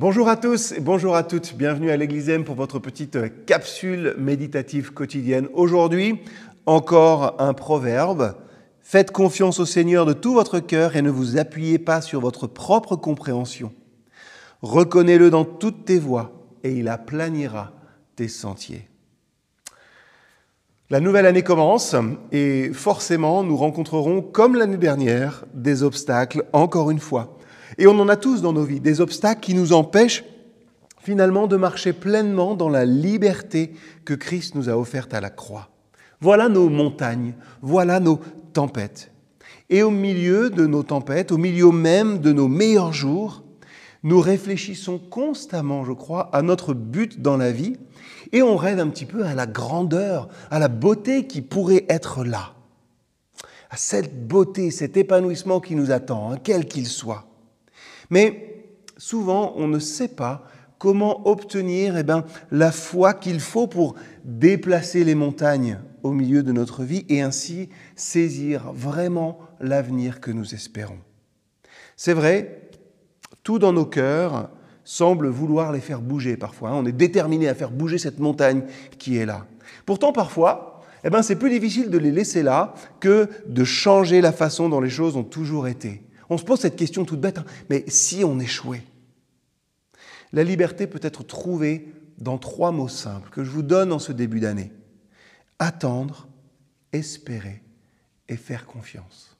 Bonjour à tous et bonjour à toutes. Bienvenue à l'Église M pour votre petite capsule méditative quotidienne. Aujourd'hui, encore un proverbe. Faites confiance au Seigneur de tout votre cœur et ne vous appuyez pas sur votre propre compréhension. Reconnais-le dans toutes tes voies et il aplanira tes sentiers. La nouvelle année commence et forcément nous rencontrerons, comme l'année dernière, des obstacles, encore une fois. Et on en a tous dans nos vies, des obstacles qui nous empêchent finalement de marcher pleinement dans la liberté que Christ nous a offerte à la croix. Voilà nos montagnes, voilà nos tempêtes. Et au milieu de nos tempêtes, au milieu même de nos meilleurs jours, nous réfléchissons constamment, je crois, à notre but dans la vie et on rêve un petit peu à la grandeur, à la beauté qui pourrait être là, à cette beauté, cet épanouissement qui nous attend, hein, quel qu'il soit. Mais souvent, on ne sait pas comment obtenir eh ben, la foi qu'il faut pour déplacer les montagnes au milieu de notre vie et ainsi saisir vraiment l'avenir que nous espérons. C'est vrai, tout dans nos cœurs semble vouloir les faire bouger parfois. Hein. On est déterminé à faire bouger cette montagne qui est là. Pourtant, parfois, eh ben, c'est plus difficile de les laisser là que de changer la façon dont les choses ont toujours été. On se pose cette question toute bête, hein. mais si on échouait? La liberté peut être trouvée dans trois mots simples que je vous donne en ce début d'année. Attendre, espérer et faire confiance.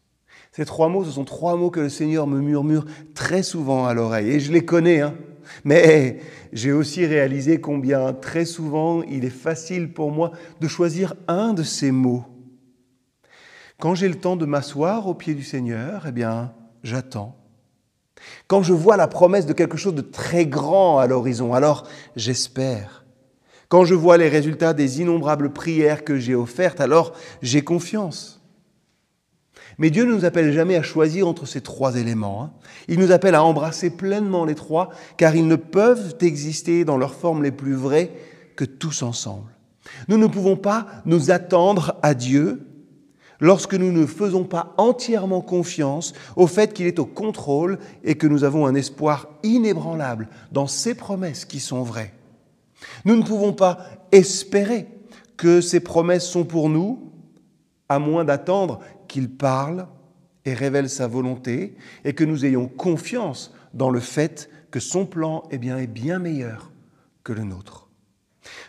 Ces trois mots, ce sont trois mots que le Seigneur me murmure très souvent à l'oreille. Et je les connais, hein. mais j'ai aussi réalisé combien très souvent il est facile pour moi de choisir un de ces mots. Quand j'ai le temps de m'asseoir au pied du Seigneur, eh bien, j'attends. Quand je vois la promesse de quelque chose de très grand à l'horizon, alors j'espère. Quand je vois les résultats des innombrables prières que j'ai offertes, alors j'ai confiance. Mais Dieu ne nous appelle jamais à choisir entre ces trois éléments. Hein. Il nous appelle à embrasser pleinement les trois, car ils ne peuvent exister dans leurs formes les plus vraies que tous ensemble. Nous ne pouvons pas nous attendre à Dieu lorsque nous ne faisons pas entièrement confiance au fait qu'il est au contrôle et que nous avons un espoir inébranlable dans ses promesses qui sont vraies. Nous ne pouvons pas espérer que ces promesses sont pour nous à moins d'attendre qu'il parle et révèle sa volonté et que nous ayons confiance dans le fait que son plan eh bien, est bien meilleur que le nôtre.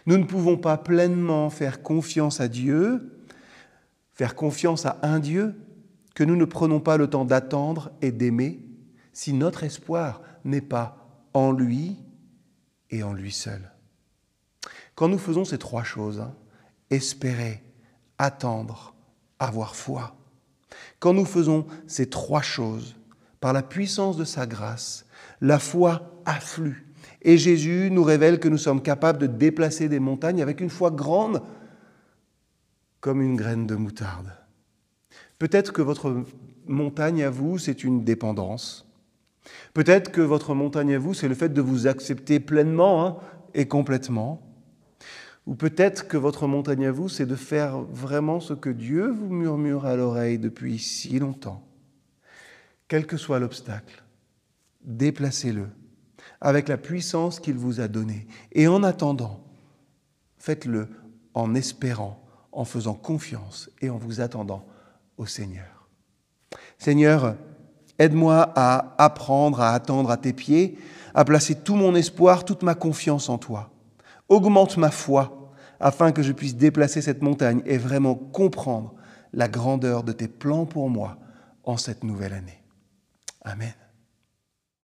Nous ne pouvons pas pleinement faire confiance à Dieu, faire confiance à un Dieu que nous ne prenons pas le temps d'attendre et d'aimer si notre espoir n'est pas en lui et en lui seul. Quand nous faisons ces trois choses, hein, espérer, attendre, avoir foi. Quand nous faisons ces trois choses, par la puissance de sa grâce, la foi afflue. Et Jésus nous révèle que nous sommes capables de déplacer des montagnes avec une foi grande comme une graine de moutarde. Peut-être que votre montagne à vous, c'est une dépendance. Peut-être que votre montagne à vous, c'est le fait de vous accepter pleinement hein, et complètement. Ou peut-être que votre montagne à vous, c'est de faire vraiment ce que Dieu vous murmure à l'oreille depuis si longtemps. Quel que soit l'obstacle, déplacez-le avec la puissance qu'il vous a donnée. Et en attendant, faites-le en espérant, en faisant confiance et en vous attendant au Seigneur. Seigneur, aide-moi à apprendre à attendre à tes pieds, à placer tout mon espoir, toute ma confiance en toi. Augmente ma foi afin que je puisse déplacer cette montagne et vraiment comprendre la grandeur de tes plans pour moi en cette nouvelle année. Amen.